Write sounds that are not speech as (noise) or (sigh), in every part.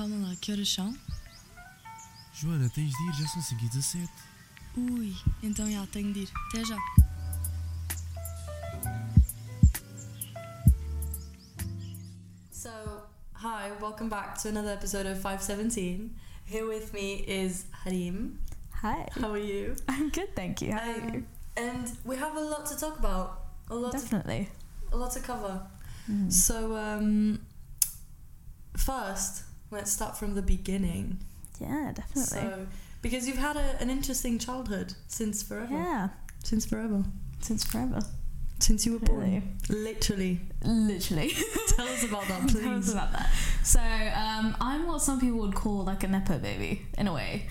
Calma lá, que horas são? Joana, tens de ir, já são 5 e 17. Ui, então já, tenho de ir. Até já. So, hi, welcome back to another episode of 517. Here with me is Hareem. Hi. How are you? I'm good, thank you. How are Um, you? and we have a lot to talk about. A lot, to, Definitely. a lot to cover. Mm. So, um, first, let's start from the beginning. Yeah, definitely. So, because you've had a, an interesting childhood since forever. yeah, Since forever. since forever. Since you were born. Really. Literally. Literally. (laughs) Tell us about that, (laughs) please. Tell us about that. So, um, I'm what some people would call like a nepo baby in a way.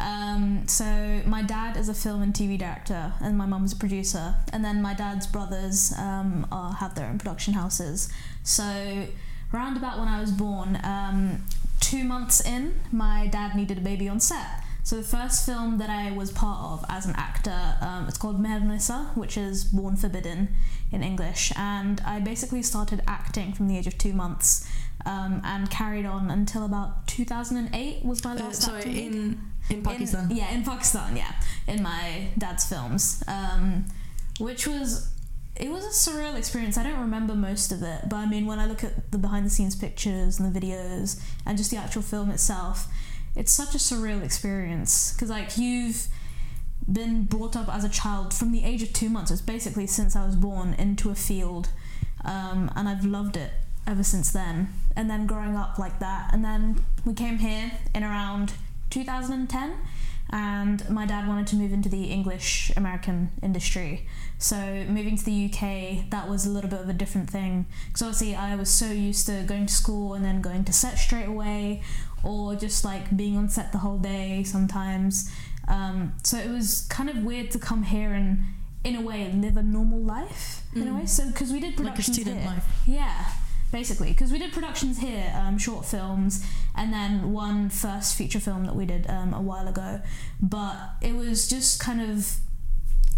Um, so my dad is a film and TV director, and my mum's a producer, and then my dad's brothers um, are, have their own production houses. So, round about when I was born, um, two months in, my dad needed a baby on set. So the first film that I was part of as an actor, um, it's called Mehernissa, which is Born Forbidden in English, and I basically started acting from the age of two months. Um, and carried on until about 2008 was my Uh, last sorry, acting in in Pakistan. In, yeah, in Pakistan, yeah, in my dad's films, um, which was it was a surreal experience. I don't remember most of it, but I mean, when I look at the behind the scenes pictures and the videos and just the actual film itself, it's such a surreal experience because like you've been brought up as a child from the age of two months. It's basically since I was born into a field, um, and I've loved it ever since then. And then growing up like that, and then we came here in around 2010 and my dad wanted to move into the English American industry. So moving to the UK, that was a little bit of a different thing because obviously I was so used to going to school and then going to set straight away, or just like being on set the whole day sometimes. Um, so it was kind of weird to come here and, in a way, live a normal life in a Mm. way. So because we did Like a productions student here. life. Yeah, basically, because we did productions here, um, short films, and then one first feature film that we did um, a while ago. But it was just kind of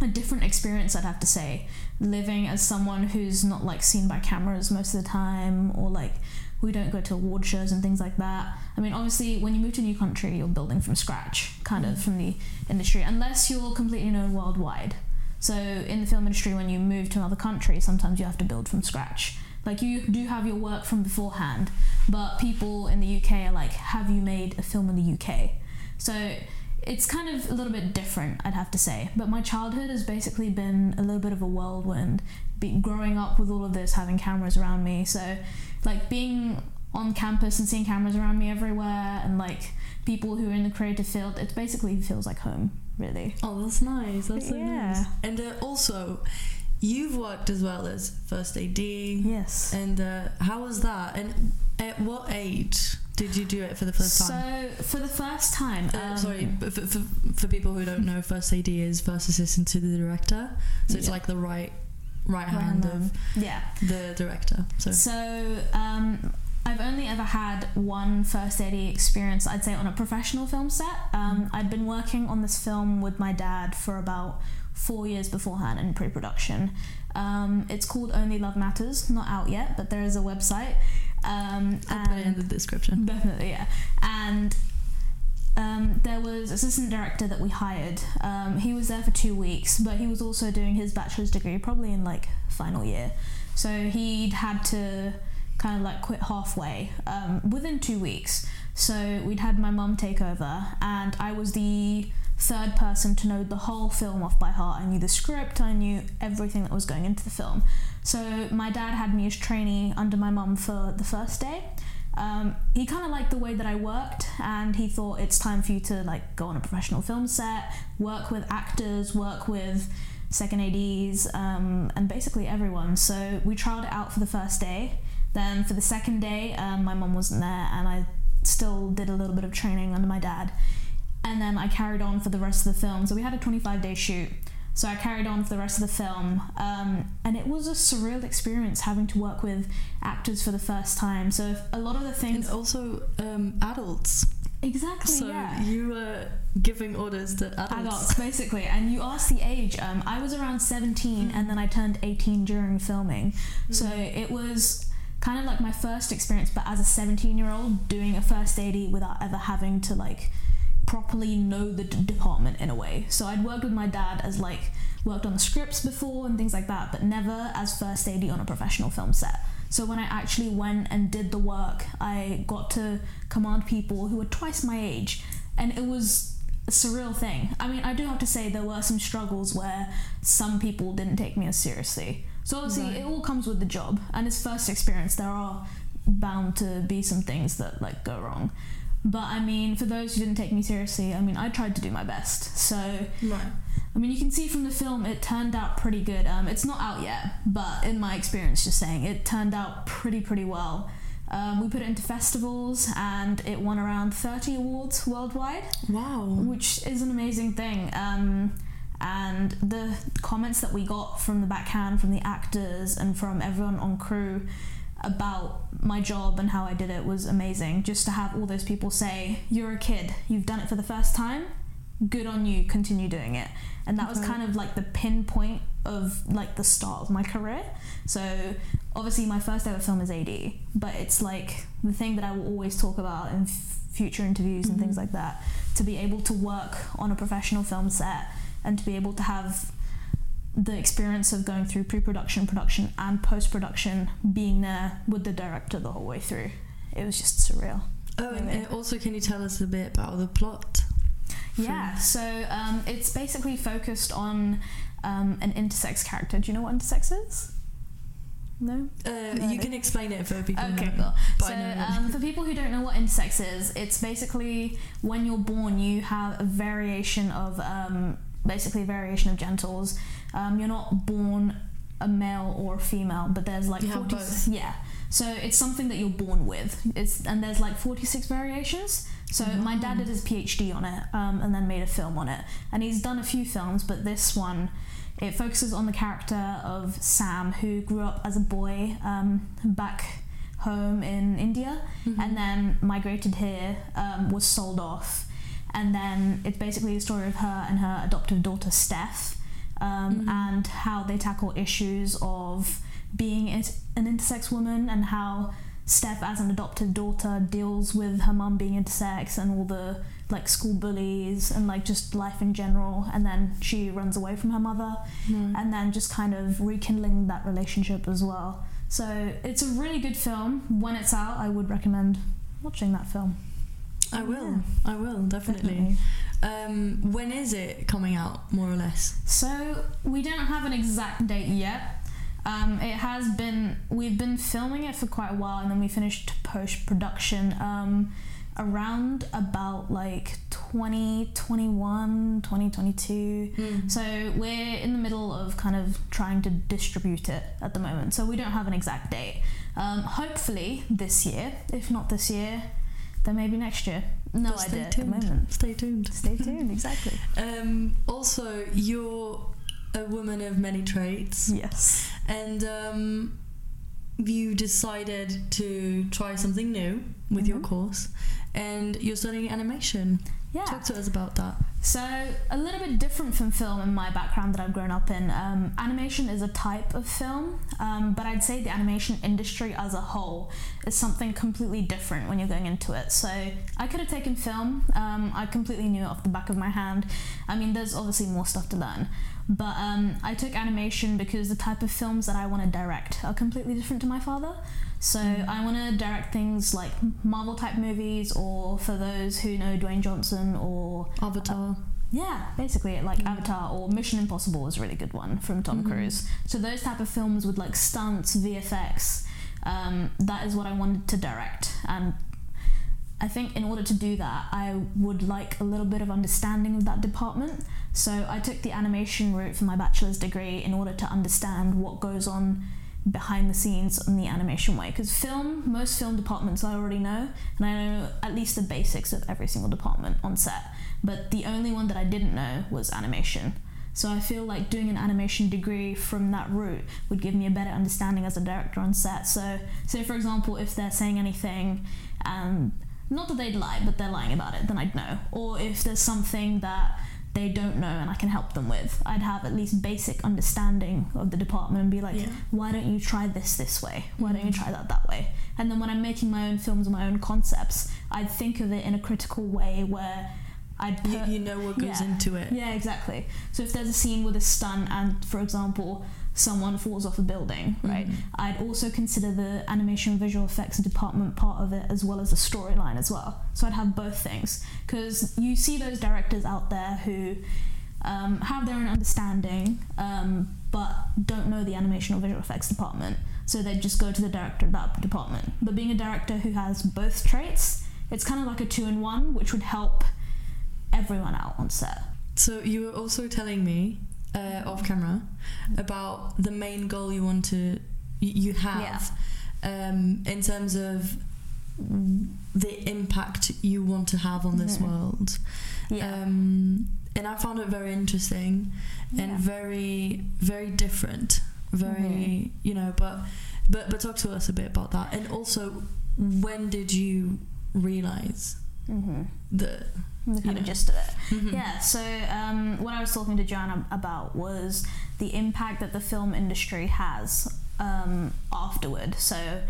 a different experience, I'd have to say, living as someone who's not like seen by cameras most of the time, or like we don't go to award shows and things like that. I mean, obviously, when you move to a new country, you're building from scratch, kind of from the industry, unless you're completely known worldwide. So in the film industry, when you move to another country, sometimes you have to build from scratch. Like you do have your work from beforehand, but people in the UK are like, "Have you made a film in the UK?" So it's kind of a little bit different, I'd have to say. But my childhood has basically been a little bit of a whirlwind. Be, growing up with all of this, having cameras around me, so like being on campus and seeing cameras around me everywhere, and like people who are in the creative field, it basically feels like home, really. Oh, that's nice. That's so Yeah. nice. And uh, also, you've worked as well as first AD. Yes. And uh, how was that? And at what age did you do it for the first time? So for the first time, Uh, um, sorry, for, for, for people who don't know, first AD is first assistant to the director. So it's Yeah. like the right right hand of yeah. the director. So So um, I've only ever had one first AD experience, I'd say, on a professional film set. Um, I'd been working on this film with my dad for about four years beforehand in pre-production. Um, it's called Only Love Matters, not out yet, but there is a website. Um, I'll put it in the description. Definitely, yeah. And um, there was assistant director that we hired. Um, he was there for two weeks, but he was also doing his bachelor's degree, probably in like final year. So he'd had to kind of like quit halfway um, within two weeks. So we'd had my mum take over, and I was the third person to know the whole film off by heart. I knew the script, I knew everything that was going into the film. So my dad had me as trainee under my mum for the first day. Um, he kind of liked the way that I worked, and he thought it's time for you to like go on a professional film set, work with actors, work with second ADs, um, and basically everyone. So we trialed it out for the first day. Then for the second day, um, my mum wasn't there, and I still did a little bit of training under my dad. And then I carried on for the rest of the film. So we had a 25 day shoot. So I carried on for the rest of the film, um, and it was a surreal experience having to work with actors for the first time. So if a lot of the things, And also um, adults. exactly, So yeah. you were giving orders to adults. Adults, basically, and you asked the age. Um, I was around 17, and then I turned 18 during filming. So it was kind of like my first experience, but as a 17 year old doing a first AD without ever having to like properly know the d- department in a way. So I'd worked with my dad as like worked on the scripts before and things like that, but never as first AD on a professional film set. So when I actually went and did the work, I got to command people who were twice my age, and it was a surreal thing. I mean, I do have to say there were some struggles where some people didn't take me as seriously. So obviously, Right. it all comes with the job, and it's first experience. There are bound to be some things that like go wrong. But I mean, for those who didn't take me seriously, I mean, I tried to do my best. So Right. I mean, you can see from the film it turned out pretty good. Um, it's not out yet, but in my experience, just saying, it turned out pretty, pretty well. Um, we put it into festivals and it won around 30 awards worldwide, Wow. which is an amazing thing. Um, and the comments that we got from the backhand, from the actors, and from everyone on crew about my job and how I did it was amazing. Just to have all those people say, You're a kid, you've done it for the first time, good on you, continue doing it. And that was kind of like the pinpoint of like the start of my career. So obviously my first ever film is AD, but it's like the thing that I will always talk about in f- future interviews and things Mhm. like that. To be able to work on a professional film set and to be able to have the experience of going through pre-production, production, and post-production, being there with the director the whole way through. It was just surreal. Oh, and also, can you tell us a bit about the plot? Yeah, so um, it's basically focused on um, an intersex character. Do you know what intersex is? No? Uh, No, you can explain it for people. who Okay, cool. So, I know already. um, for people who don't know what intersex is, it's basically when you're born, you have a variation of um, basically a variation of genitals. Um, you're not born a male or a female, but there's like You have 40 both. yeah. So it's something that you're born with. It's and there's like 46 variations. So my dad did his PhD on it um, and then made a film on it, and he's done a few films, but this one. It focuses on the character of Sam, who grew up as a boy um, back home in India Mhm. and then migrated here, um, was sold off. And then it's basically the story of her and her adoptive daughter, Steph, um, Mhm. and how they tackle issues of being an intersex woman and how Steph, as an adoptive daughter, deals with her mum being intersex and all the like school bullies and like just life in general. And then she runs away from her mother Right. and then just kind of rekindling that relationship as well. So it's a really good film. When it's out, I would recommend watching that film. I will. Yeah. I will definitely. Um, when is it coming out, more or less? So we don't have an exact date yet. Um, it has been we've been filming it for quite a while, and then we finished post production um, around about like 2021, 2022. Mm. So we're in the middle of kind of trying to distribute it at the moment. So we don't have an exact date. Um, hopefully this year. If not this year, then maybe next year. No But stay idea at the tuned. moment. Stay tuned. Stay tuned. Exactly. (laughs) Um, also, you're a woman of many traits, yes. and um, you decided to try something new with your Mhm. course, and you're studying animation. Yeah. Talk to us about that. So, a little bit different from film in my background that I've grown up in. Um, animation is a type of film, um, but I'd say the animation industry as a whole is something completely different when you're going into it. So, I could have taken film, um, I completely knew it off the back of my hand. I mean, there's obviously more stuff to learn, but um, I took animation because the type of films that I want to direct are completely different to my father. So Mm. I want to direct things like Marvel type movies, or for those who know Dwayne Johnson, or Avatar. yeah, basically like Mm. Avatar or Mission Impossible is a really good one from Tom Mhm. Cruise. So those type of films with like stunts, VFX, um, that is what I wanted to direct. And I think in order to do that, I would like a little bit of understanding of that department. So I took the animation route for my bachelor's degree in order to understand what goes on behind the scenes in the animation way. Because film, most film departments I already know, and I know at least the basics of every single department on set. But the only one that I didn't know was animation. So I feel like doing an animation degree from that route would give me a better understanding as a director on set. So, say for example, if they're saying anything, and not that they'd lie, but they're lying about it, then I'd know. Or if there's something that they don't know and I can help them with. I'd have at least basic understanding of the department and be like, Yeah. why don't you try this this way? Why don't you mm. try that that way? And then when I'm making my own films, my own concepts, I'd think of it in a critical way where I'd put You, you know what goes Yeah. into it. yeah, exactly. So if there's a scene with a stunt and, for example, someone falls off a building, right? Mhm. I'd also consider the animation visual effects department part of it as well as the storyline as well. So I'd have both things because you see those directors out there who um, have their own understanding um, but don't know the animation or visual effects department. So they just go to the director of that department. But being a director who has both traits, it's kind of like a two in one, which would help everyone out on set. So you were also telling me uh, off camera about the main goal you want to you, have um, in terms of the impact you want to have on this Mhm. world. Yeah. Um, and I found it very interesting and Yeah. very very different. Very you know, but but but talk to us a bit about that. And also, when did you realize mm-hmm. that? The kind of gist of it. Mhm. Yeah, so um, what I was talking to Joana about was the impact that the film industry has um, afterward. So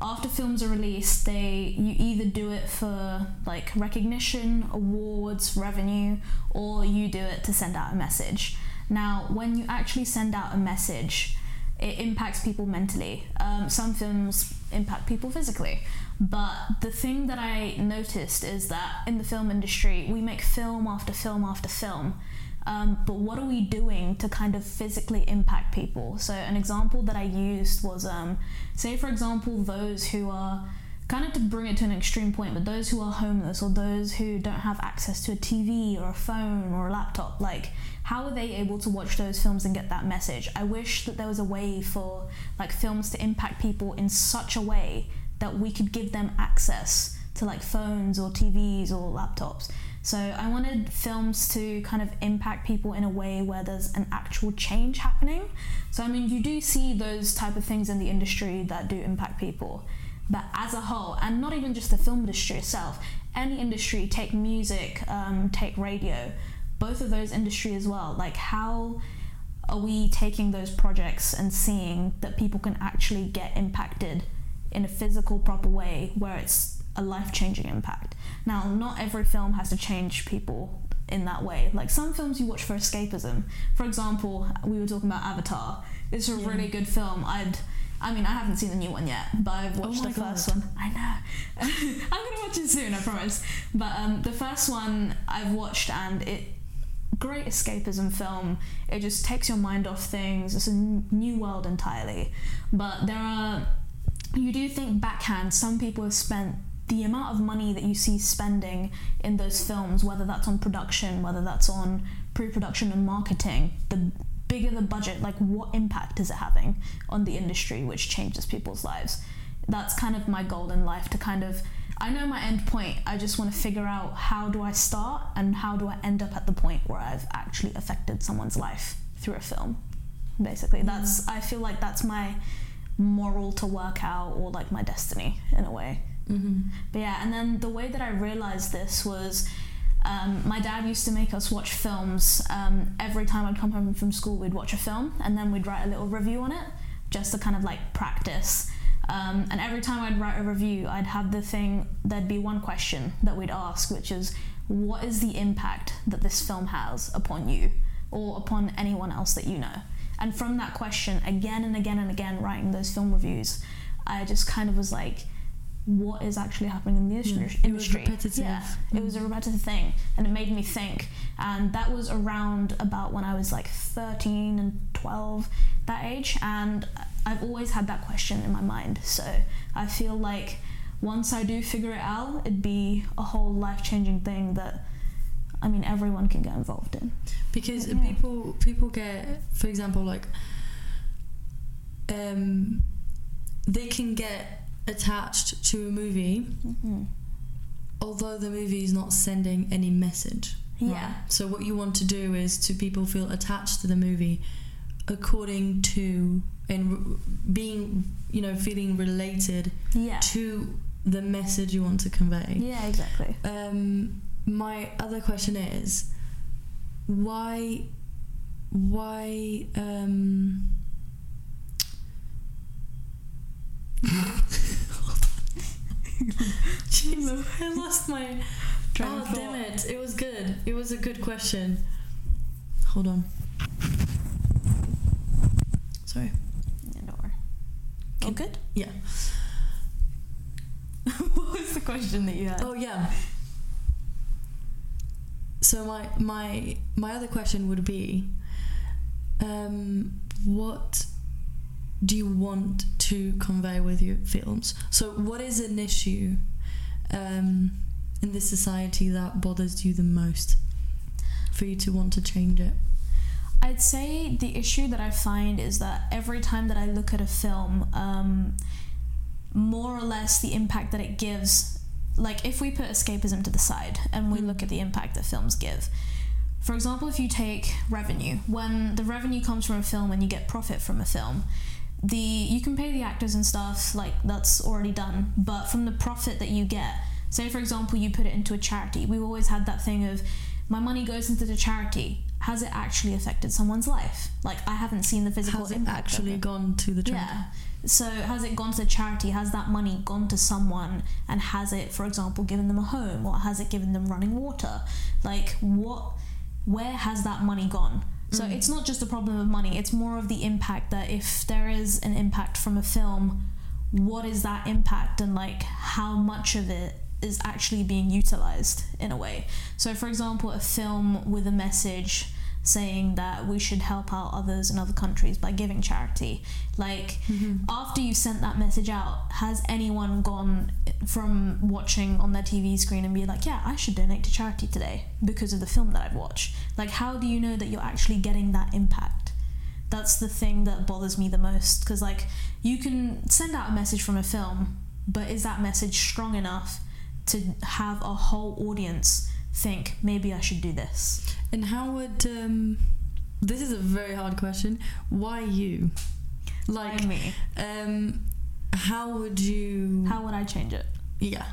after films are released, they you either do it for like recognition, awards, revenue, or you do it to send out a message. Now, when you actually send out a message, it impacts people mentally. Um, some films impact people physically. But the thing that I noticed is that in the film industry, we make film after film after film. Um, but what are we doing to kind of physically impact people? So, an example that I used was um, say, for example, those who are kind of to bring it to an extreme point, but those who are homeless or those who don't have access to a TV or a phone or a laptop, like, how are they able to watch those films and get that message? I wish that there was a way for like films to impact people in such a way that we could give them access to like phones or TVs or laptops. So I wanted films to kind of impact people in a way where there's an actual change happening. So I mean, you do see those type of things in the industry that do impact people, but as a whole, and not even just the film industry itself, any industry, take music, um, take radio, both of those industry as well. Like how are we taking those projects and seeing that people can actually get impacted in a physical proper way where it's a life-changing impact? Now not every film has to change people in that way. Like some films you watch for escapism. For example we were talking about avatar. It's a Yeah. really good film. I'd I mean, I haven't seen the new one yet, but I've watched Oh the first one. I know. (laughs) I'm gonna watch it soon, I promise. But um, the first one I've watched, and it great escapism film. It just takes your mind off things. It's a n- new world entirely. But there are, you do think backhand, some people have spent the amount of money that you see spending in those films, whether that's on production, whether that's on pre production and marketing, the bigger the budget, like what impact is it having on the industry, which changes people's lives? That's kind of my goal in life to kind of I know my end point. I just want to figure out how do I start and how do I end up at the point where I've actually affected someone's life through a film. Basically, that's I feel like that's my moral to work out or like my destiny in a way. Mm-hmm. But yeah, and then the way that I realized this was um, my dad used to make us watch films. Um, every time I'd come home from school, we'd watch a film and then we'd write a little review on it just to kind of like practice. Um, and every time I'd write a review, I'd have the thing, there'd be one question that we'd ask, which is, what is the impact that this film has upon you or upon anyone else that you know? And from that question, again and again and again, writing those film reviews, I just kind of was like, what is actually happening in the industry? Yeah, it was repetitive. Yeah, it was a repetitive thing, and it made me think. And that was around about when I was like 13 and 12, that age. And I've always had that question in my mind. So I feel like once I do figure it out, it'd be a whole life changing thing that, I mean, everyone can get involved in. because Yeah. people people get for example like um they can get attached to a movie Mm-hmm. although the movie is not sending any message right? Yeah. so what you want to do is to people feel attached to the movie according to and being you know feeling related Yeah. to the message you want to convey Yeah, exactly. um, my other question is why why um (laughs) (laughs) Jeez, I lost my Oh damn it. It was good. It was a good question. Hold on. Sorry. Yeah, don't worry. All good? Yeah. (laughs) (laughs) what was the question that you had? Oh yeah. So my my my other question would be, um, what do you want to convey with your films? So what is an issue, um, in this society that bothers you the most, for you to want to change it? I'd say the issue that I find is that every time that I look at a film, um, more or less the impact that it gives, like if we put escapism to the side and we Mm. look at the impact that films give. For example, if you take revenue, when the revenue comes from a film and you get profit from a film, the you can pay the actors and stuff like that's already done, but from the profit that you get, say for example you put it into a charity, we've always had that thing of my money goes into the charity. Has it actually affected someone's life? Like I haven't seen the physical Has it impact. of actually it. gone to the charity? Yeah. So has it gone to charity? Has that money gone to someone? And has it, for example, given them a home or has it given them running water? Like what where has that money gone? So Mm. it's not just a problem of money, it's more of the impact that if there is an impact from a film, what is that impact and like how much of it is actually being utilized in a way. So for example, a film with a message saying that we should help out others in other countries by giving charity. Like Mhm. after you sent that message out, has anyone gone from watching on their TV screen and be like, yeah, I should donate to charity today because of the film that I've watched? Like, how do you know that you're actually getting that impact? That's the thing that bothers me the most because, like, you can send out a message from a film, but is that message strong enough to have a whole audience think maybe I should do this? And how would um, this is a very hard question. Why you? Like, Like me, um, how would you? how would I change it? Yeah.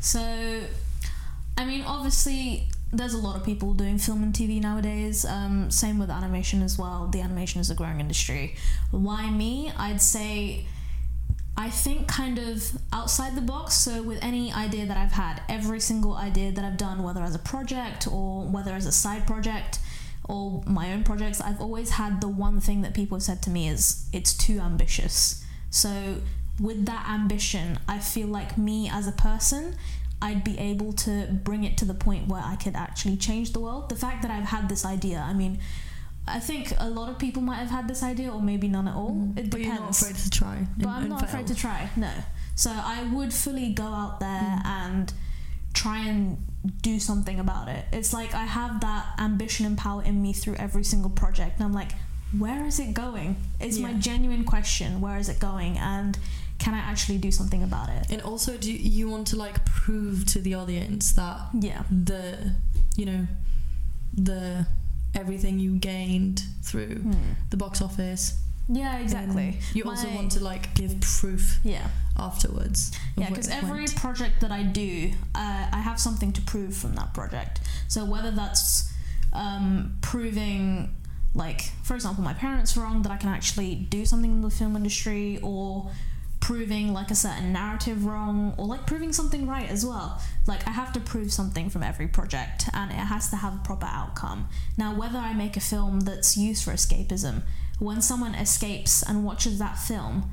So, I mean, obviously, there's a lot of people doing film and TV nowadays. Um, same with animation as well. The animation is a growing industry. Why me? I'd say. I think kind of outside the box. So, with any idea that I've had, every single idea that I've done, whether as a project or whether as a side project or my own projects, I've always had the one thing that people have said to me is it's too ambitious. So, with that ambition, I feel like me as a person, I'd be able to bring it to the point where I could actually change the world. The fact that I've had this idea, I mean, I think a lot of people might have had this idea, or maybe none at all. Mhm. It but depends. you're not afraid to try. But I'm not fail. afraid to try. No. So I would fully go out there Mm. and try and do something about it. It's like I have that ambition and power in me through every single project, and I'm like, where is it going? It's my genuine question. Where is it going? And can I actually do something about it? And also, do you want to like prove to the audience that Yeah. the, you know, the everything you gained through Hmm. the box office. Yeah, exactly. You also want to like give proof Yeah. afterwards. Yeah, because every went. project that I do, uh, I have something to prove from that project. So whether that's um, proving, like, for example, my parents wrong, that I can actually do something in the film industry, or proving like a certain narrative wrong, or like proving something right as well. Like I have to prove something from every project, and it has to have a proper outcome. Now, whether I make a film that's used for escapism, when someone escapes and watches that film,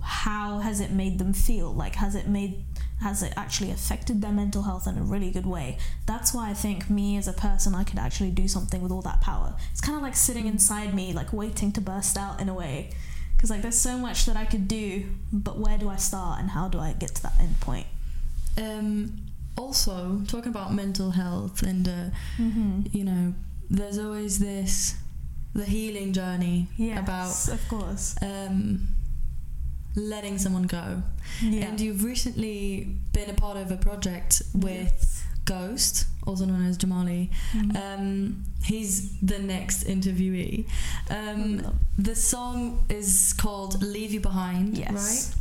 how has it made them feel like has it made has it actually affected their mental health in a really good way that's why i think me as a person i could actually do something with all that power it's kind of like sitting inside me like waiting to burst out in a way because like there's so much that i could do but where do i start and how do i get to that end point? Um, also, talking about mental health and uh, mm-hmm. you know, there's always this the healing journey yes about of course. um, letting someone go. yeah. And you've recently been a part of a project with Ghost, also known as Jamali. Mhm. Um, he's the next interviewee. Um, the song is called "Leave You Behind," Yes.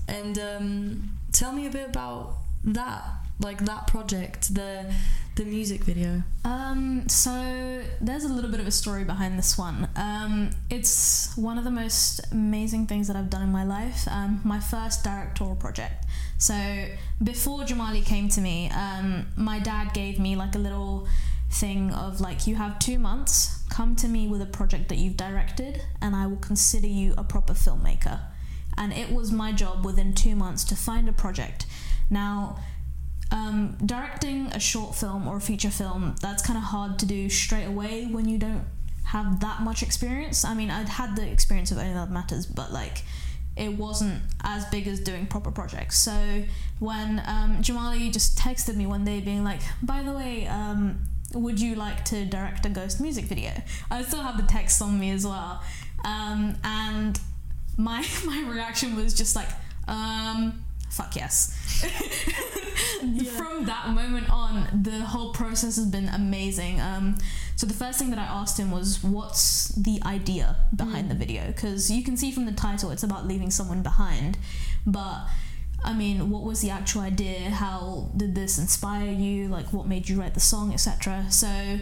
right? And um, tell me a bit about that. Like that project, the the music video? Um, so there's a little bit of a story behind this one. Um, it's one of the most amazing things that I've done in my life. Um, my first directorial project. So before Jamali came to me, um, my dad gave me like a little thing of like you have two months come to me with a project that you've directed and i will consider you a proper filmmaker and it was my job within two months to find a project now um, directing a short film or a feature film that's kind of hard to do straight away when you don't have that much experience i mean i'd had the experience of only that matters but like it wasn't as big as doing proper projects. So when um, Jamali just texted me one day being like, by the way, um, would you like to direct a ghost music video? I still have the text on me as well. Um, and my (laughs) my reaction was just like, um, fuck yes. (laughs) (laughs) yeah. From that moment on, the whole process has been amazing. Um, so the first thing that I asked him was, "What's the idea behind mm. the video?" Because you can see from the title, it's about leaving someone behind, but I mean, what was the actual idea? How did this inspire you? Like, what made you write the song, etc. So,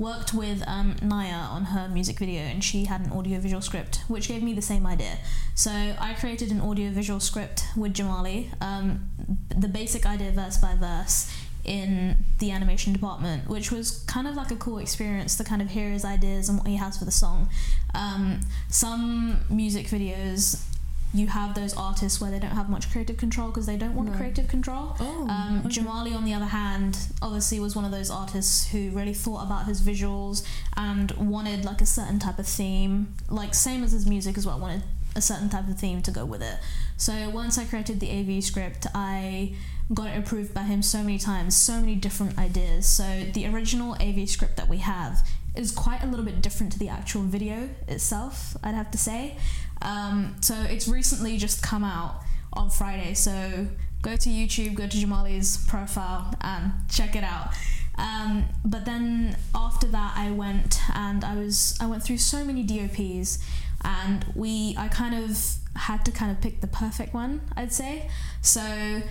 worked with um, Naya on her music video, and she had an audiovisual script, which gave me the same idea. So, I created an audiovisual script with Jamali, um, the basic idea verse by verse in the animation department, which was kind of like a cool experience to kind of hear his ideas and what he has for the song. Um, some music videos you have those artists where they don't have much creative control because they don't want right. creative control. Oh, um, okay. Jamali, on the other hand, obviously was one of those artists who really thought about his visuals and wanted like a certain type of theme, like same as his music as well. Wanted a certain type of theme to go with it. So once I created the AV script, I got it approved by him so many times, so many different ideas. So the original AV script that we have is quite a little bit different to the actual video itself, I'd have to say. Um, so it's recently just come out on Friday. So go to YouTube, go to Jamali's profile, and check it out. Um, but then after that, I went and I was I went through so many DOPs, and we I kind of had to kind of pick the perfect one. I'd say so.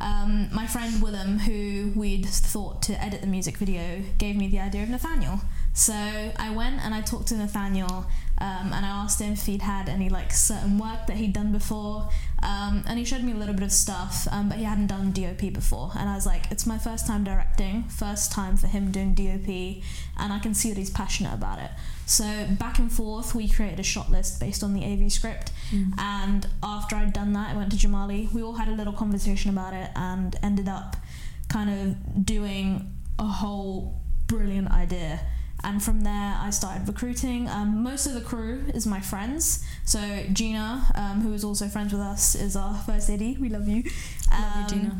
Um, my friend Willem, who we'd thought to edit the music video, gave me the idea of Nathaniel. So I went and I talked to Nathaniel um, and I asked him if he'd had any like certain work that he'd done before. Um, and he showed me a little bit of stuff, um, but he hadn't done DOP before. And I was like, it's my first time directing, first time for him doing DOP, and I can see that he's passionate about it. So back and forth, we created a shot list based on the AV script. Mm. And after I'd done that, I went to Jamali. We all had a little conversation about it and ended up kind of doing a whole brilliant idea and from there I started recruiting. Um, most of the crew is my friends. So Gina, um, who is also friends with us, is our first AD. We love you. Um, love you, um, Gina.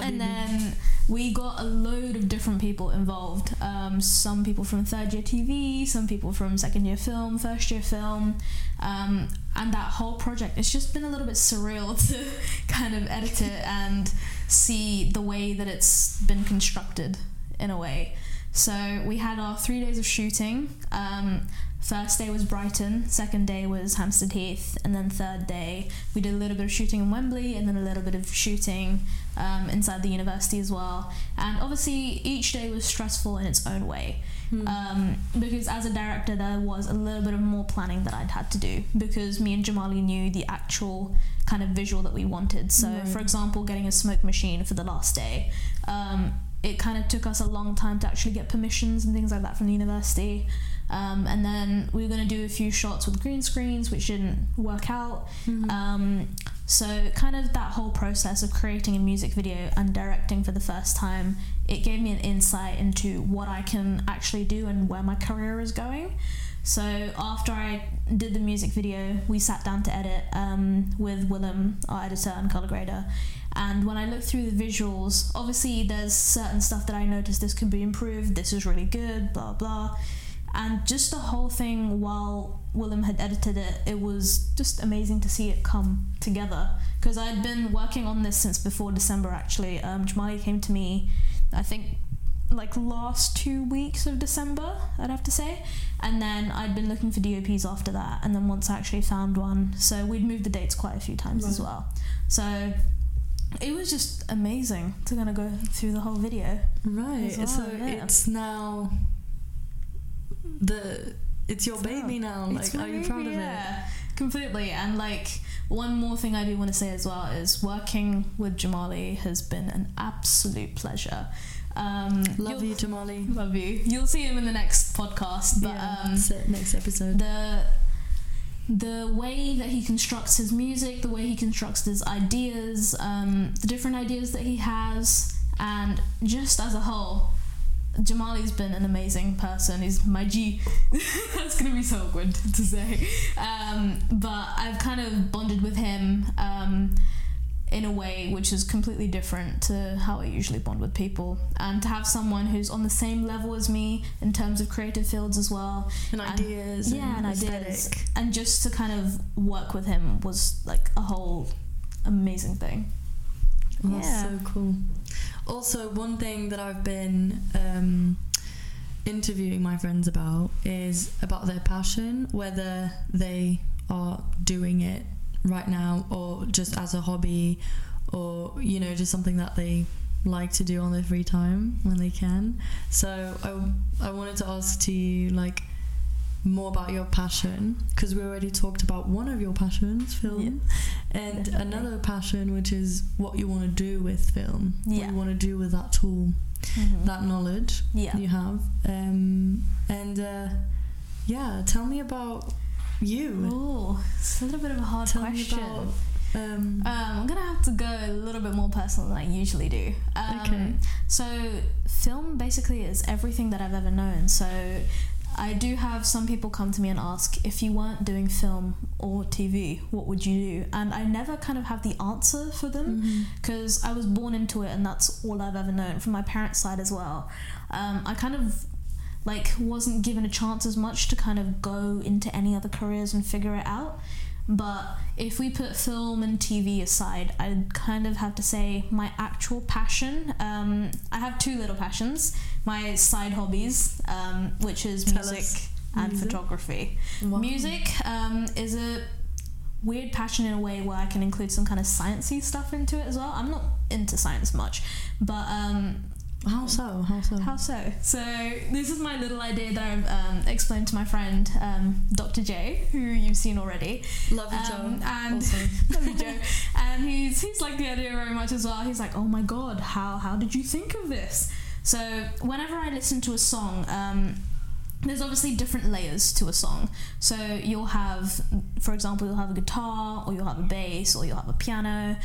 And then we got a load of different people involved. Um, some people from third year TV, some people from second year film, first year film, um, and that whole project. It's just been a little bit surreal (laughs) to kind of edit it and see the way that it's been constructed in a way. So we had our three days of shooting. Um, first day was Brighton, second day was Hampstead Heath, and then third day we did a little bit of shooting in Wembley and then a little bit of shooting um, inside the university as well. And obviously, each day was stressful in its own way. Hmm. Um, because as a director, there was a little bit of more planning that I'd had to do because me and Jamali knew the actual kind of visual that we wanted. So, right. for example, getting a smoke machine for the last day. Um, it kind of took us a long time to actually get permissions and things like that from the university. Um, and then we were going to do a few shots with green screens, which didn't work out. Mm-hmm. Um, so, kind of that whole process of creating a music video and directing for the first time, it gave me an insight into what I can actually do and where my career is going. So, after I did the music video, we sat down to edit um, with Willem, our editor and color grader. And when I look through the visuals, obviously there's certain stuff that I noticed this could be improved, this is really good, blah blah. And just the whole thing while Willem had edited it, it was just amazing to see it come together. Because I'd been working on this since before December actually. Um, Jamali came to me, I think like last two weeks of December, I'd have to say. And then I'd been looking for DOPs after that, and then once I actually found one. So we'd moved the dates quite a few times right. as well. So it was just amazing to kind of go through the whole video. Right. well, so yeah. it's now the it's your baby now. Like, are you proud baby, of it? yeah, Completely. And like one more thing I do want to say as well is working with Jamali has been an absolute pleasure. Um, Love you'll- Jamali. Love you. You'll see him in the next podcast. But yeah, um, next episode. the the way that he constructs his music, the way he constructs his ideas, um, the different ideas that he has, and just as a whole, Jamali's been an amazing person. He's my G. (laughs) That's gonna be so awkward to say, um, but I've kind of bonded with him. Um, in a way which is completely different to how I usually bond with people. And to have someone who's on the same level as me in terms of creative fields as well, and and- ideas. yeah, and ideas, and just to kind of work with him was like a whole amazing thing. Oh, that's Yeah. so cool. Also, one thing that I've been um, interviewing my friends about is about their passion, whether they are doing it right now or just as a hobby or, you know, just something that they like to do on their free time when they can. So I, I wanted to ask to you, like, more about your passion because we already talked about one of your passions, film, and definitely. another passion, which is what you want to do with film, what Yeah. you want to do with that tool, that knowledge yeah. you have. Um, and uh, yeah, tell me about you. Oh, it's a little bit of a hard tell question. about. Um, Um, I'm gonna have to go a little bit more personal than I usually do. Um, Okay. So, film basically is everything that I've ever known. So, I do have some people come to me and ask if you weren't doing film or TV, what would you do? And I never kind of have the answer for them because I was born into it and that's all I've ever known from my parents' side as well. Um, I kind of like wasn't given a chance as much to kind of go into any other careers and figure it out. But if we put film and TV aside, I'd kind of have to say my actual passion. Um, I have two little passions. My side hobbies, um, which is Tell music and photography. Wow. Music um, is a weird passion in a way where I can include some kind of sciencey stuff into it as well. I'm not into science much, but um, How so? How so? how so? So this is my little idea that I've um, explained to my friend um, Dr. J, who you've seen already. Love you, Um, Joe. and also. Love you, Joe. And he's he's like the idea very much as well. He's like, oh my god, how how did you think of this? So whenever I listen to a song, um, there's obviously different layers to a song. So you'll have, for example, you'll have a guitar, or you'll have a bass, or you'll have a piano,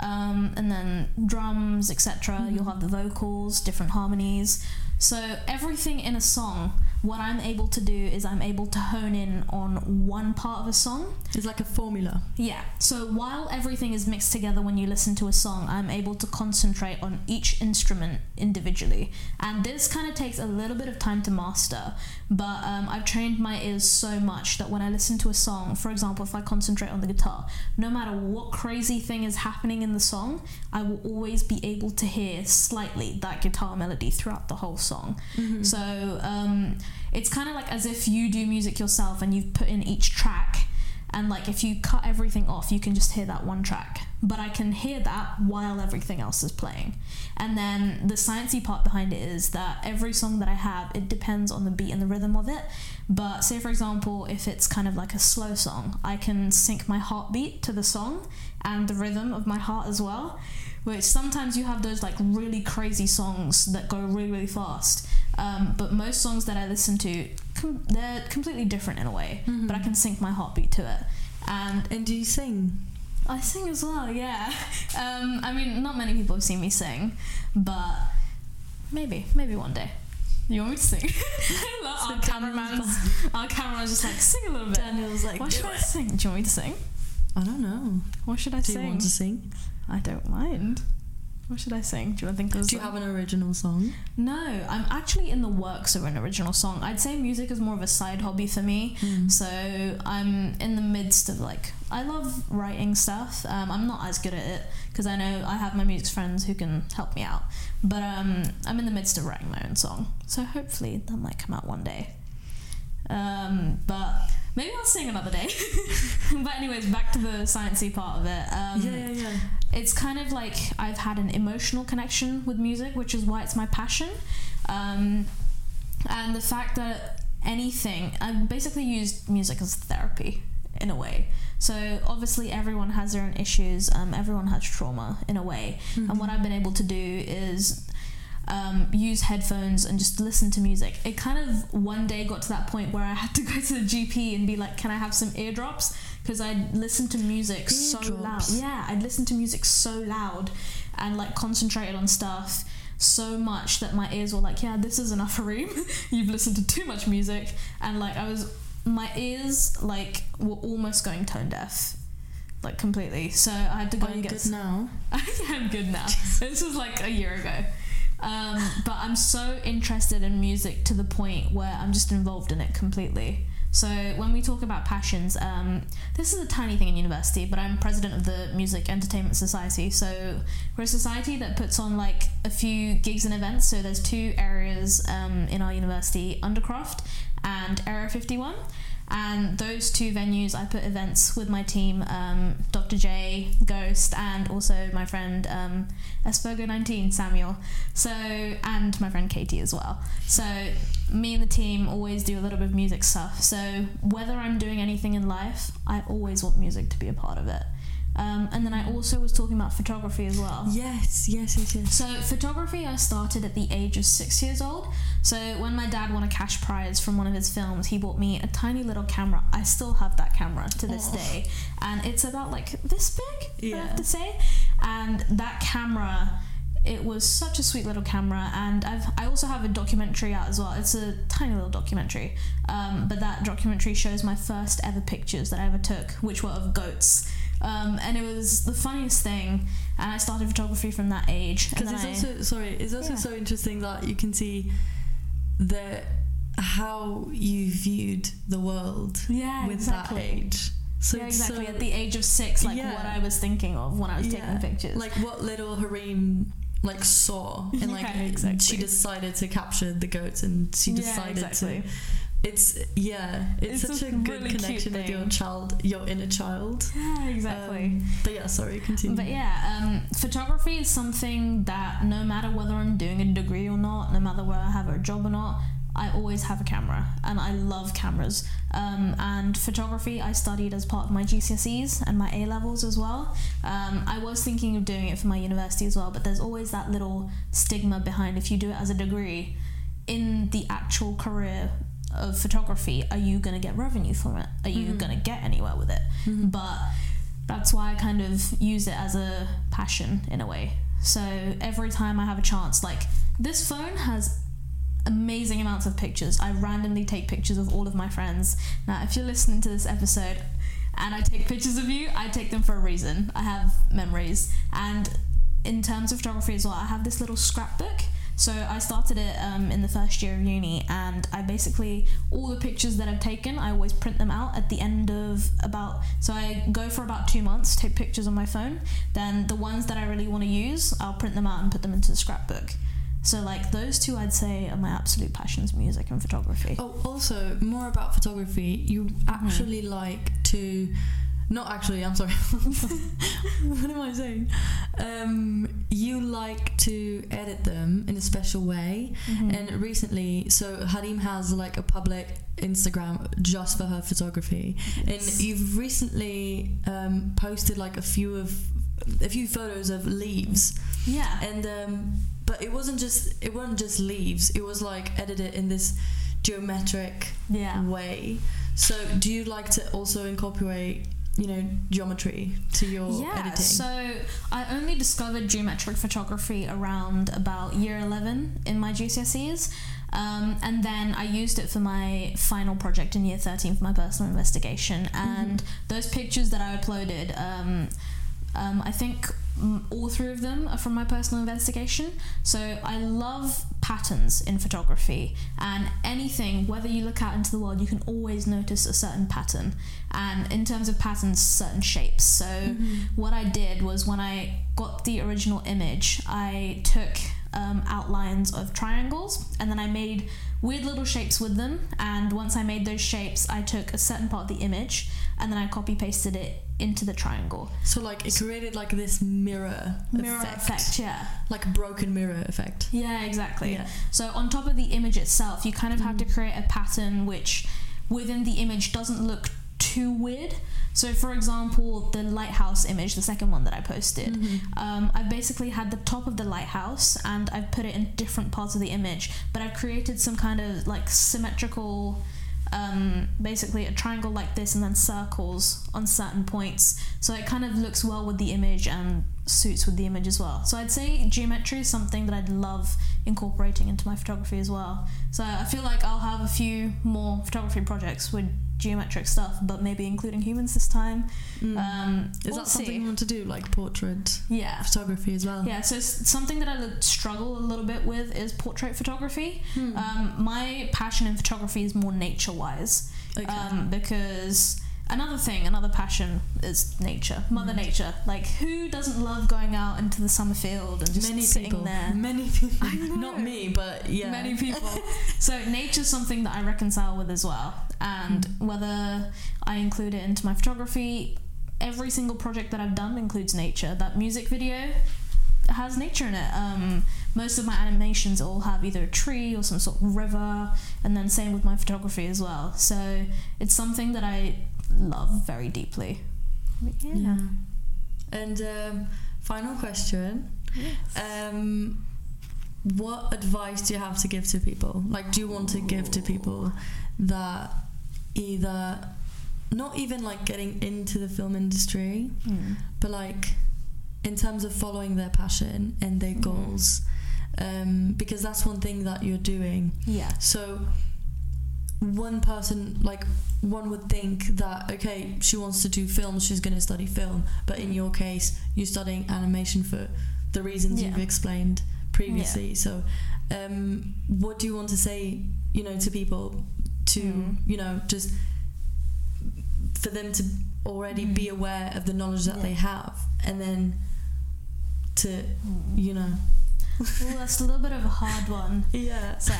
um, and then drums, etc. You'll have the vocals, different harmonies. So everything in a song, what I'm able to do is I'm able to hone in on one part of a song It's like a formula. yeah. So while everything is mixed together when you listen to a song, I'm able to concentrate on each instrument individually. And this kind of takes a little bit of time to master, but um, I've trained my ears so much that when I listen to a song, for example, if I concentrate on the guitar, no matter what crazy thing is happening in the song, I will always be able to hear slightly that guitar melody throughout the whole song. So um, it's kind of like as if you do music yourself and you've put in each track and like if you cut everything off you can just hear that one track. But i can hear that while everything else is playing. And then the sciencey part behind it is that every song that i have it depends on the beat and the rhythm of it. But say for example if it's kind of like a slow song i can sync my heartbeat to the song and the rhythm of my heart as well which sometimes you have those like really crazy songs that go really really fast um, but most songs that i listen to com- they're completely different in a way but i can sync my heartbeat to it and And do you sing? i sing as well yeah (laughs) um, i mean not many people have seen me sing but maybe maybe one day you want me to sing? (laughs) (laughs) Our cameraman's, our cameraman's just like sing a little bit. Daniel's like, what "Do should I it." sing? Do you want me to sing? I don't know. What should I Do sing? you want to sing? I don't mind. What should I sing? Do you want to think of? Do you have an original song? No, I'm actually in the works of an original song. I'd say music is more of a side hobby for me. Mm. So I'm in the midst of like I love writing stuff. Um, I'm not as good at it because I know I have my music friends who can help me out. But um, I'm in the midst of writing my own song. So hopefully that might come out one day. Um, but maybe I'll sing another day. (laughs) but anyways, back to the sciencey part of it. Um, yeah, yeah, yeah. it's kind of like I've had an emotional connection with music, which is why it's my passion. Um, and the fact that anything, I've basically used music as therapy in a way. So obviously everyone has their own issues. Um, everyone has trauma in a way, mm-hmm. and what I've been able to do is um, use headphones and just listen to music. It kind of one day got to that point where I had to (laughs) go to the GP and be like, "Can I have some eardrops?" Because I'd listen to music eardrops. so loud. Yeah, I'd listen to music so loud and like concentrated on stuff so much that my ears were like, "Yeah, this is enough, room. (laughs) You've listened to too much music." And like I was, my ears like were almost going tone deaf like completely. So I had to go Are and get. Good now. (laughs) I'm good now. this was like a year ago. Um, but I'm so interested in music to the point where I'm just involved in it completely. So when we talk about passions, um, this is a tiny thing in university, but I'm president of the Music Entertainment Society. So we're a society that puts on like a few gigs and events. So there's two areas um, in our university, Undercroft and Area 51 and those two venues I put events with my team um, Dr. J, Ghost, and also my friend um, Espogo19, Samuel. So, and my friend Katie as well. So, me and the team always do a little bit of music stuff. So, whether I'm doing anything in life, I always want music to be a part of it. Um, and then I also was talking about photography as well. Yes, yes, yes, yes. So photography, I started at the age of six years old. So when my dad won a cash prize from one of his films, he bought me a tiny little camera. I still have that camera to this oh. day, and it's about like this big. Yeah. I have to say, and that camera it was such a sweet little camera and I've I also have a documentary out as well it's a tiny little documentary um, but that documentary shows my first ever pictures that I ever took which were of goats um, and it was the funniest thing. And I started photography from that age. Because it's I, also sorry, it's also yeah. so interesting that you can see the how you viewed the world. Yeah, with exactly. that age. So yeah, exactly. So, At the age of six, like yeah. what I was thinking of when I was taking pictures. Like what little Hareem like saw and like (laughs) exactly. she decided to capture the goats and she decided exactly. to it's yeah it's, it's such a, a good really connection with your child your inner child yeah exactly um, but yeah sorry continue but yeah um, photography is something that no matter whether i'm doing a degree or not no matter whether i have a job or not I always have a camera and I love cameras. Um, and photography, I studied as part of my GCSEs and my A levels as well. Um, I was thinking of doing it for my university as well, but there's always that little stigma behind if you do it as a degree in the actual career of photography, are you going to get revenue from it? Are you mm-hmm. going to get anywhere with it? Mm-hmm. But that's why I kind of use it as a passion in a way. So every time I have a chance, like this phone has amazing amounts of pictures. I randomly take pictures of all of my friends. Now, if you're listening to this episode and I take pictures of you, I take them for a reason. I have memories. And in terms of photography as well, I have this little scrapbook so I started it um, in the first year of uni, and I basically all the pictures that I've taken, I always print them out at the end of about. So I go for about two months, take pictures on my phone. Then the ones that I really want to use, I'll print them out and put them into the scrapbook. So like those two, I'd say are my absolute passions: music and photography. Oh, also more about photography. You mm-hmm. actually mm-hmm. like to not actually, I'm sorry. (laughs) what am I saying? Um, you like to edit them in a special way. Mm-hmm. And recently, so Hareem has like a public Instagram just for her photography. Yes. And you've recently um, posted like a few of a few photos of leaves. Yeah. And um, but it wasn't just it wasn't just leaves. It was like edited in this geometric yeah. way. So do you like to also incorporate you know geometry to your yeah, editing? So I only discovered geometric photography around about year eleven in my GCSEs. Um, and then I used it for my final project in year 13 for my personal investigation. And mm-hmm. those pictures that I uploaded, um, um, I think all three of them are from my personal investigation. So I love patterns in photography, and anything, whether you look out into the world, you can always notice a certain pattern. And in terms of patterns, certain shapes. So mm-hmm. what I did was when I got the original image, I took um, outlines of triangles and then I made weird little shapes with them. And once I made those shapes, I took a certain part of the image and then I copy pasted it into the triangle. So like it created like this mirror Mirror effect, effect, yeah. like a broken mirror effect. Yeah, exactly. Yeah. So on top of the image itself, you kind of have to create a pattern which within the image doesn't look too weird. So for example, the lighthouse image, the second one that I posted, um, I've basically had the top of the lighthouse and I've put it in different parts of the image, but I've created some kind of like symmetrical um, basically a triangle like this and then circles on certain points. So it kind of looks well with the image and suits with the image as well. So I'd say geometry is something that I'd love incorporating into my photography as well. So I feel like I'll have a few more photography projects with geometric stuff, but maybe including humans this time. Um, Is we'll that something see. you want to do, like portrait Yeah. photography as well? Yeah, so something that I struggle a little bit with is portrait photography. Um, my passion in photography is more nature wise. Okay. Um, because another thing, another passion is nature, Mother Mm. Nature. Like, who doesn't love going out into the summer field and just Many sitting people. there? Many people. Not me, but yeah. Many (laughs) people. so nature's something that I reconcile with as well. And Mm. whether I include it into my photography, every single project that I've done includes nature. That music video has nature in it. Um, most of my animations all have either a tree or some sort of river, and then same with my photography as well. So it's something that I love very deeply. Yeah. Yeah. And um, final question. Um, what advice do you have to give to people? Like, do you want to give to people that either not even like getting into the film industry, Mm. but like in terms of following their passion and their Mhm. goals? Um, because that's one thing that you're doing. Yeah. So one person like one would think that okay she wants to do film she's going to study film but in your case you're studying animation for the reasons Yeah. you've explained previously so um, what do you want to say you know to people to Mm. you know just for them to already be aware of the knowledge that Yeah. they have and then to you know Well, that's a little bit of a hard one. (laughs) yeah So,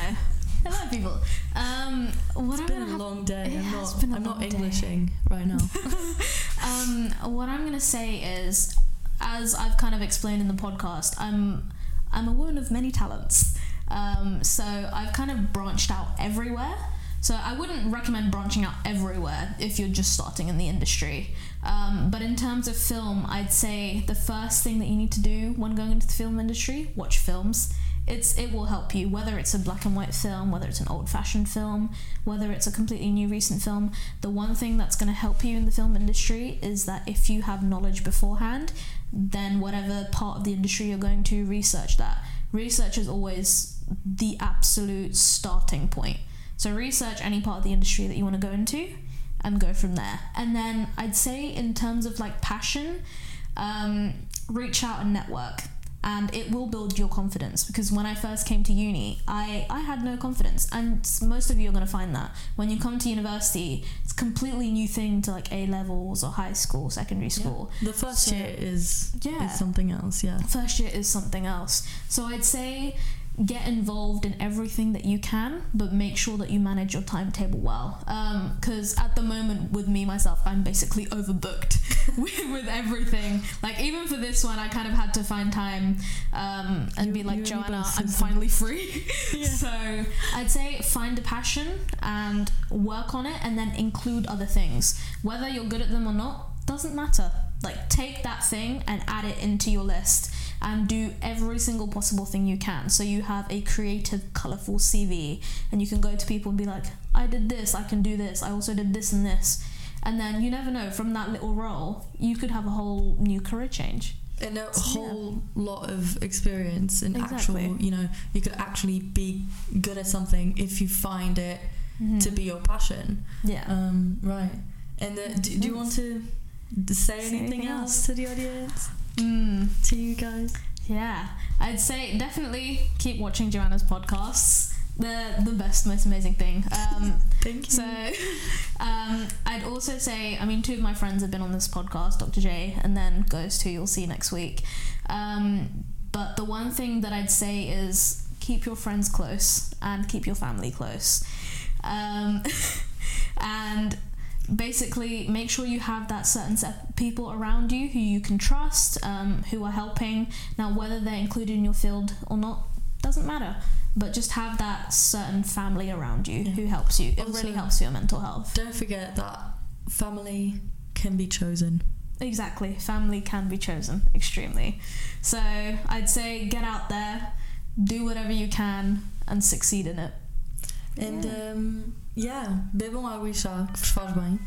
hello, people. Um, what it's I'm been a have, long day Yeah, i'm not i'm not long day. englishing right now (laughs) um, what I'm gonna say is, as I've kind of explained in the podcast, I'm I'm a woman of many talents. Um, so I've kind of branched out everywhere. So I wouldn't recommend branching out everywhere if you're just starting in the industry. Um, but in terms of film, I'd say the first thing that you need to do when going into the film industry, watch films. It's it will help you whether it's a black and white film, whether it's an old-fashioned film, whether it's a completely new recent film. The one thing that's going to help you in the film industry is that if you have knowledge beforehand, then whatever part of the industry you're going to research that. Research is always the absolute starting point. So research any part of the industry that you want to go into and go from there. And then I'd say in terms of like passion, um, reach out and network. And it will build your confidence because when I first came to uni, I, I had no confidence. And most of you are going to find that. When you come to university, it's a completely new thing to like A levels or high school, secondary school. The first So- year is Yeah. is something else, yeah. First year is something else. So I'd say get involved in everything that you can, but make sure that you manage your timetable well. Because at the moment, with me myself, I'm basically overbooked (laughs) with, with everything. Like even for this one, I kind of had to find time um, and You- be like, you and me Joana, I'm finally free. (laughs) Yeah. So I'd say find a passion and work on it, and then include other things. Whether you're good at them or not doesn't matter. Like take that thing and add it into your list and do every single possible thing you can. So you have a creative, colorful CV, and you can go to people and be like, I did this, I can do this, I also did this and this. And then you never know, from that little role, you could have a whole new career change. And a So, yeah. whole lot of experience and Exactly. actual, you know, you could actually be good at something if you find it to Mhm. be your passion. Yeah. Um, right. And uh, do, do you want to say Say anything, anything else? to the audience? Mm. To you guys? Yeah, I'd say definitely keep watching Joana's podcasts. They're the best, most amazing thing. Um, Thank you. so, (laughs) um, I'd also say, I mean, two of my friends have been on this podcast, Dr. J, and then Ghost, who you'll see next week. Um, but the one thing that I'd say is keep your friends close and keep your family close. Um, (laughs) and basically make sure you have that certain set of people around you who you can trust, um, who are helping. Now, whether they're included in your field or not doesn't matter, but just have that certain family around you Yeah. who helps you. It Also- really helps your mental health. Don't forget that family can be chosen. Exactly, family can be chosen extremely. So I'd say get out there, do whatever you can, and succeed in it. And Yeah. um, yeah, bebam água e chá, que vos faz bem.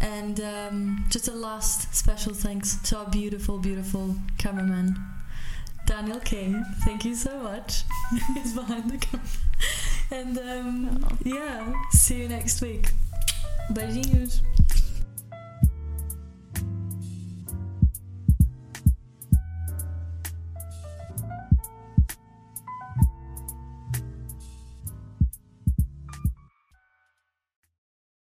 And um, just a last special thanks to our beautiful, beautiful cameraman, Daniel King. Thank you so much. (laughs) He's behind the camera. And um, Oh. yeah, see you next week. Beijinhos.